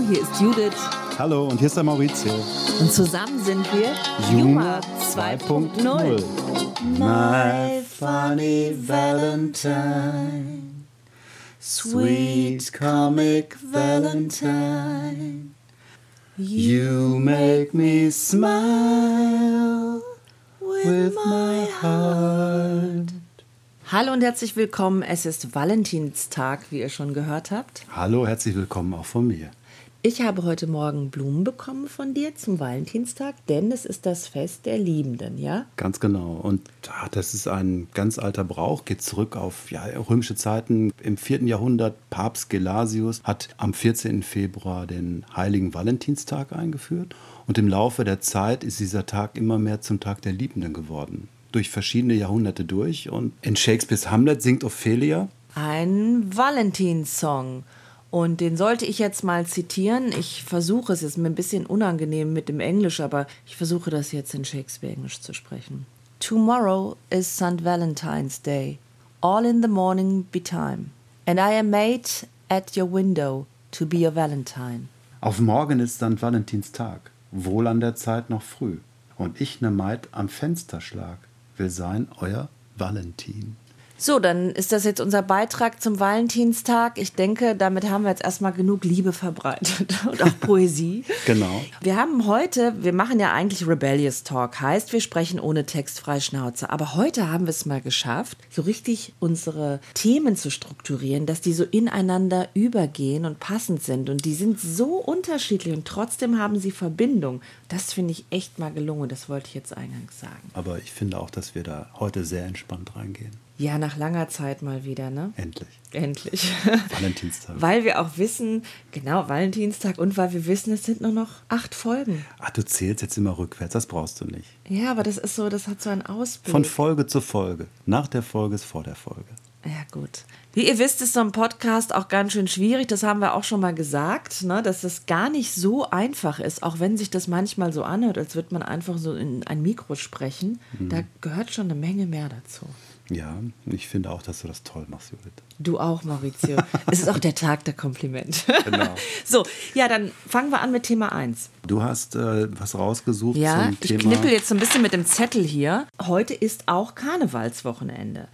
Hallo, hier ist Judith. Hallo, und hier ist der Maurizio. Und zusammen sind wir Juma 2.0. My funny Valentine, sweet comic Valentine, you make me smile with my heart. Hallo und herzlich willkommen. Es ist Valentinstag, wie ihr schon gehört habt. Hallo, herzlich willkommen auch von mir. Ich habe heute Morgen Blumen bekommen von dir zum Valentinstag, denn es ist das Fest der Liebenden, ja? Ganz genau. Und ah, das ist ein ganz alter Brauch, geht zurück auf ja, römische Zeiten. Im 4. Jahrhundert, Papst Gelasius hat am 14. Februar den heiligen Valentinstag eingeführt. Und im Laufe der Zeit ist dieser Tag immer mehr zum Tag der Liebenden geworden. Durch verschiedene Jahrhunderte durch. Und in Shakespeares Hamlet singt Ophelia. Ein Valentinssong. Und den sollte ich jetzt mal zitieren. Ich versuche es, ist mir ein bisschen unangenehm mit dem Englisch, aber ich versuche das jetzt in Shakespeare-Englisch zu sprechen. Tomorrow is St. Valentine's Day. All in the morning betime. And I am made at your window to be your Valentine. Auf morgen ist St. Valentinstag, wohl an der Zeit noch früh. Und ich, ne Maid, am Fenster schlag, will sein euer Valentin. So, dann ist das jetzt unser Beitrag zum Valentinstag. Ich denke, damit haben wir jetzt erstmal genug Liebe verbreitet und auch Poesie. Genau. Wir haben heute, wir machen ja eigentlich Rebellious Talk, heißt, wir sprechen ohne Text frei Schnauze. Aber heute haben wir es mal geschafft, so richtig unsere Themen zu strukturieren, dass die so ineinander übergehen und passend sind. Und die sind so unterschiedlich und trotzdem haben sie Verbindung. Das finde ich echt mal gelungen. Das wollte ich jetzt eingangs sagen. Aber ich finde auch, dass wir da heute sehr entspannt reingehen. Ja, nach langer Zeit mal wieder, ne? Endlich. Endlich. Valentinstag. weil wir auch wissen, genau, Valentinstag und weil wir wissen, es sind nur noch acht Folgen. Ach, du zählst jetzt immer rückwärts, das brauchst du nicht. Ja, aber das ist so, das hat so ein Ausblick. Von Folge zu Folge. Nach der Folge ist vor der Folge. Ja, gut. Wie ihr wisst, ist so ein Podcast auch ganz schön schwierig. Das haben wir auch schon mal gesagt, ne? dass es gar nicht so einfach ist, auch wenn sich das manchmal so anhört, als würde man einfach so in ein Mikro sprechen. Da gehört schon eine Menge mehr dazu. Ja, ich finde auch, dass du das toll machst, Judith. Du auch, Maurizio. es ist auch der Tag der Komplimente. Genau. So, ja, dann fangen wir an mit Thema 1. Du hast äh, was rausgesucht Ja, zum ich Thema. knippel jetzt so ein bisschen mit dem Zettel hier. Heute ist auch Karnevalswochenende.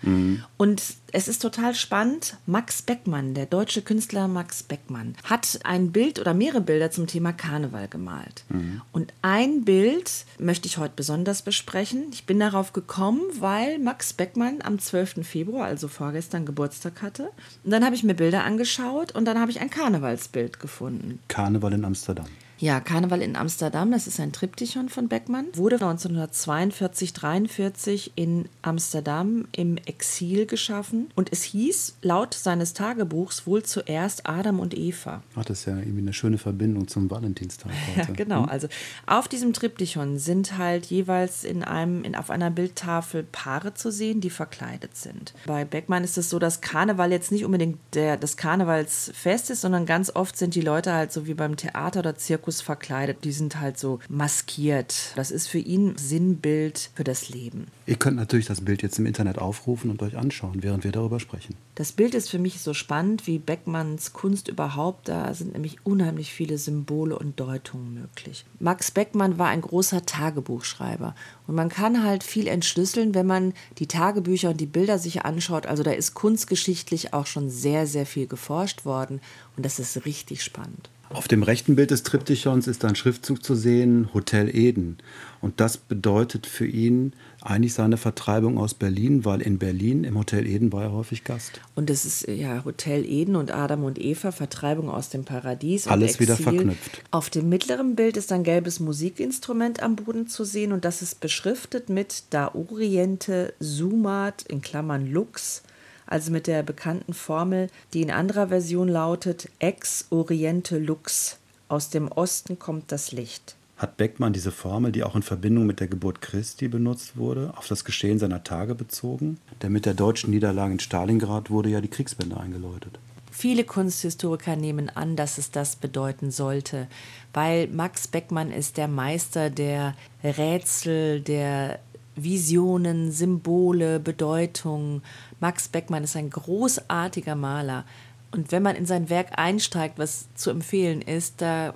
Und es ist total spannend. Max Beckmann, der deutsche Künstler Max Beckmann, hat ein Bild oder mehrere Bilder zum Thema Karneval gemalt. Und ein Bild möchte ich heute besonders besprechen. Ich bin darauf gekommen, weil Max Beckmann am 12. Februar, also vorgestern, Geburtstag hatte. Und dann habe ich mir Bilder angeschaut und dann habe ich ein Karnevalsbild gefunden. Karneval in Amsterdam. Ja, Karneval in Amsterdam, das ist ein Triptychon von Beckmann, wurde 1942, 43 in Amsterdam im Exil geschaffen und es hieß laut seines Tagebuchs wohl zuerst Adam und Eva. Ach, das ist ja irgendwie eine schöne Verbindung zum Valentinstag heute. Ja, genau. Also auf diesem Triptychon sind halt jeweils in einem, in, auf einer Bildtafel Paare zu sehen, die verkleidet sind. Bei Beckmann ist es so, dass Karneval jetzt nicht unbedingt der, das Karnevalsfest ist, sondern ganz oft sind die Leute halt so wie beim Theater oder Zirkus verkleidet. Die sind halt so maskiert. Das ist für ihn Sinnbild für das Leben. Ihr könnt natürlich das Bild jetzt im Internet aufrufen und euch anschauen, während wir darüber sprechen. Das Bild ist für mich so spannend wie Beckmanns Kunst überhaupt. Da sind nämlich unheimlich viele Symbole und Deutungen möglich. Max Beckmann war ein großer Tagebuchschreiber. Und man kann halt viel entschlüsseln, wenn man die Tagebücher und die Bilder sich anschaut. Also da ist kunstgeschichtlich auch schon sehr, sehr viel geforscht worden. Und das ist richtig spannend. Auf dem rechten Bild des Triptychons ist ein Schriftzug zu sehen, Hotel Eden. Und das bedeutet für ihn eigentlich seine Vertreibung aus Berlin, weil in Berlin im Hotel Eden war er häufig Gast. Und es ist ja Hotel Eden und Adam und Eva, Vertreibung aus dem Paradies. Alles und wieder Exil. verknüpft. Auf dem mittleren Bild ist ein gelbes Musikinstrument am Boden zu sehen und das ist beschriftet mit Da Oriente Sumat in Klammern Lux, also mit der bekannten Formel, die in anderer Version lautet Ex Oriente Lux. Aus dem Osten kommt das Licht. Hat Beckmann diese Formel, die auch in Verbindung mit der Geburt Christi benutzt wurde, auf das Geschehen seiner Tage bezogen? Denn mit der deutschen Niederlage in Stalingrad wurde ja die Kriegswende eingeläutet. Viele Kunsthistoriker nehmen an, dass es das bedeuten sollte, weil Max Beckmann ist der Meister der Rätsel, der Visionen, Symbole, Bedeutungen. Max Beckmann ist ein großartiger Maler. Und wenn man in sein Werk einsteigt, was zu empfehlen ist, da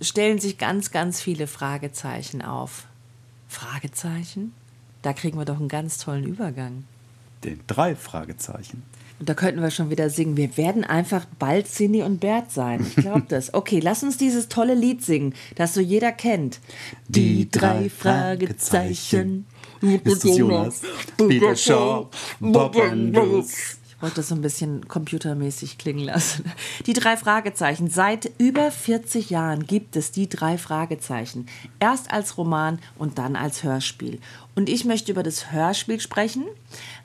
stellen sich ganz, ganz viele Fragezeichen auf. Fragezeichen? Da kriegen wir doch einen ganz tollen Übergang. Den drei Fragezeichen. Und da könnten wir schon wieder singen. Wir werden einfach bald Cindy und Bert sein. Ich glaube das. Okay, lass uns dieses tolle Lied singen, das so jeder kennt. Die drei Fragezeichen. Ist das Jonas? Peter Shaw, Bob Andrews. Ich wollte das so ein bisschen computermäßig klingen lassen. Die drei Fragezeichen. Seit über 40 Jahren gibt es die drei Fragezeichen. Erst als Roman und dann als Hörspiel. Und ich möchte über das Hörspiel sprechen,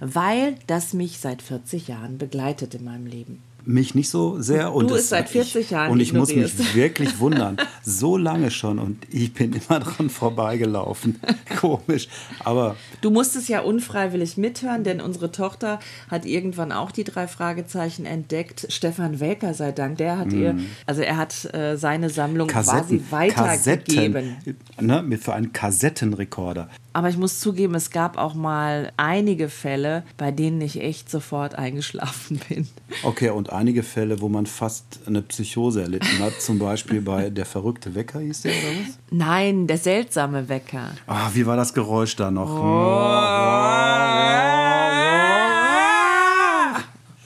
weil das mich seit 40 Jahren begleitet in meinem Leben. Mich nicht so sehr. Und Du es seit 40 Jahren Und ich muss mich ignorierst. wirklich wundern. So lange schon und ich bin immer dran vorbeigelaufen. Komisch. Aber Du musstest ja unfreiwillig mithören, denn unsere Tochter hat irgendwann auch die drei Fragezeichen entdeckt. Stefan Welker sei Dank, der hat ihr, also er hat äh, seine Sammlung quasi Kassetten, weitergegeben. Kassetten, ne, mit- für einen Kassettenrekorder. Aber ich muss zugeben, es gab auch mal einige Fälle, bei denen ich echt sofort eingeschlafen bin. Okay, und einige Fälle, wo man fast eine Psychose erlitten hat, zum Beispiel bei Der verrückte Wecker hieß der oder was? Nein, der seltsame Wecker. Ah, wie war das Geräusch da noch?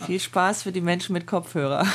Viel Spaß für die Menschen mit Kopfhörer.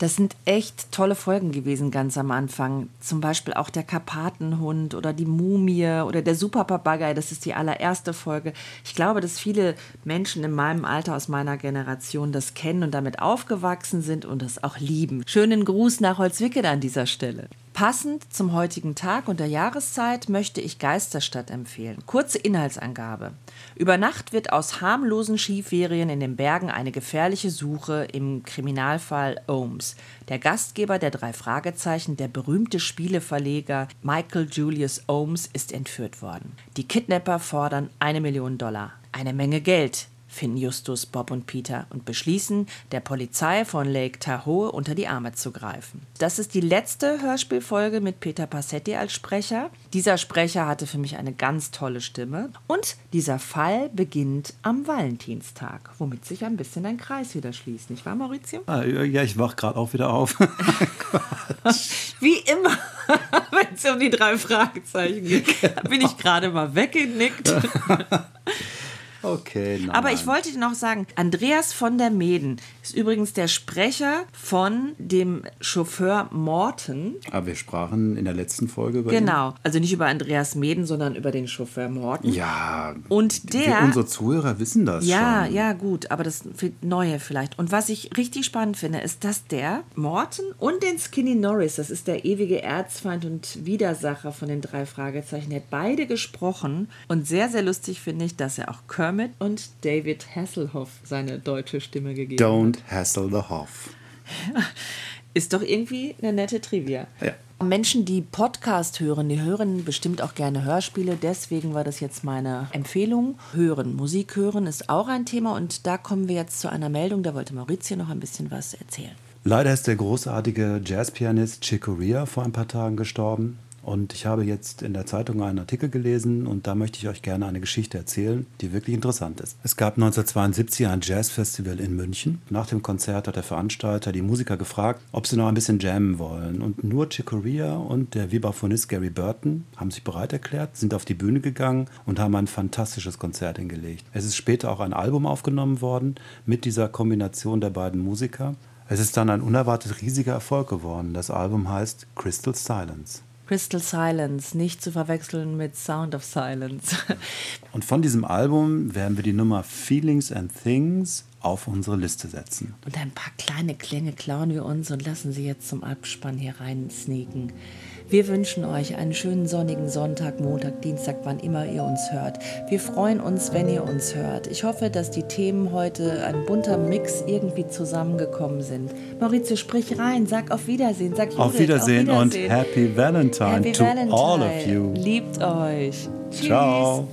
Das sind echt tolle Folgen gewesen ganz am Anfang. Zum Beispiel auch der Karpatenhund oder die Mumie oder der Superpapagei. Das ist die allererste Folge. Ich glaube, dass viele Menschen in meinem Alter aus meiner Generation das kennen und damit aufgewachsen sind und das auch lieben. Schönen Gruß nach Holzwickede an dieser Stelle. Passend zum heutigen Tag und der Jahreszeit möchte ich Geisterstadt empfehlen. Kurze Inhaltsangabe. Über Nacht wird aus harmlosen Skiferien in den Bergen eine gefährliche Suche im Kriminalfall Ohms. Der Gastgeber der drei Fragezeichen, der berühmte Spieleverleger Michael Julius Ohms, ist entführt worden. Die Kidnapper fordern eine Million Dollar. Eine Menge Geld finden Justus, Bob und Peter und beschließen, der Polizei von Lake Tahoe unter die Arme zu greifen. Das ist die letzte Hörspielfolge mit Peter Passetti als Sprecher. Dieser Sprecher hatte für mich eine ganz tolle Stimme. Und dieser Fall beginnt am Valentinstag, womit sich ein bisschen ein Kreis wieder schließt, nicht wahr, Maurizio? Ah, ja, ich wach gerade auch wieder auf. Wie immer, wenn es um die drei Fragezeichen geht, bin ich gerade mal weggenickt. Okay, nein. Aber ich wollte dir noch sagen, Andreas von der Meden ist übrigens der Sprecher von dem Chauffeur Morten. Aber wir sprachen in der letzten Folge über ihn. Genau, also nicht über Andreas Meden, sondern über den Chauffeur Morten. Ja. Und wir, der- unsere Zuhörer wissen das Ja, schon. ja, gut, aber das Neue vielleicht. Und was ich richtig spannend finde, ist, dass der Morten und den Skinny Norris, das ist der ewige Erzfeind und Widersacher von den drei Fragezeichen, der hat beide gesprochen. Und sehr, sehr lustig finde ich, dass er auch Kermit und David Hasselhoff seine deutsche Stimme gegeben hat. Don't hassle the Hoff. Ist doch irgendwie eine nette Trivia. Ja. Menschen, die Podcast hören, die hören bestimmt auch gerne Hörspiele. Deswegen war das jetzt meine Empfehlung. Hören, Musik hören ist auch ein Thema. Und da kommen wir jetzt zu einer Meldung. Da wollte Maurizio noch ein bisschen was erzählen. Leider ist der großartige Jazzpianist Chick Corea vor ein paar Tagen gestorben. Und ich habe jetzt in der Zeitung einen Artikel gelesen und da möchte ich euch gerne eine Geschichte erzählen, die wirklich interessant ist. Es gab 1972 ein Jazzfestival in München. Nach dem Konzert hat der Veranstalter die Musiker gefragt, ob sie noch ein bisschen jammen wollen. Und nur Chick Corea und der Vibraphonist Gary Burton haben sich bereit erklärt, sind auf die Bühne gegangen und haben ein fantastisches Konzert hingelegt. Es ist später auch ein Album aufgenommen worden mit dieser Kombination der beiden Musiker. Es ist dann ein unerwartet riesiger Erfolg geworden. Das Album heißt Crystal Silence. Crystal Silence, nicht zu verwechseln mit Sound of Silence. Und von diesem Album werden wir die Nummer Feelings and Things auf unsere Liste setzen. Und ein paar kleine Klänge klauen wir uns und lassen sie jetzt zum Abspann hier rein sneaken. Wir wünschen euch einen schönen sonnigen Sonntag, Montag, Dienstag, wann immer ihr uns hört. Wir freuen uns, wenn ihr uns hört. Ich hoffe, dass die Themen heute ein bunter Mix irgendwie zusammengekommen sind. Maurizio, sprich rein, sag auf Wiedersehen, sag Auf Judith, Wiedersehen, und Wiedersehen. Happy Valentine Happy to Valentine. all of you. Liebt euch. Tschüss. Ciao.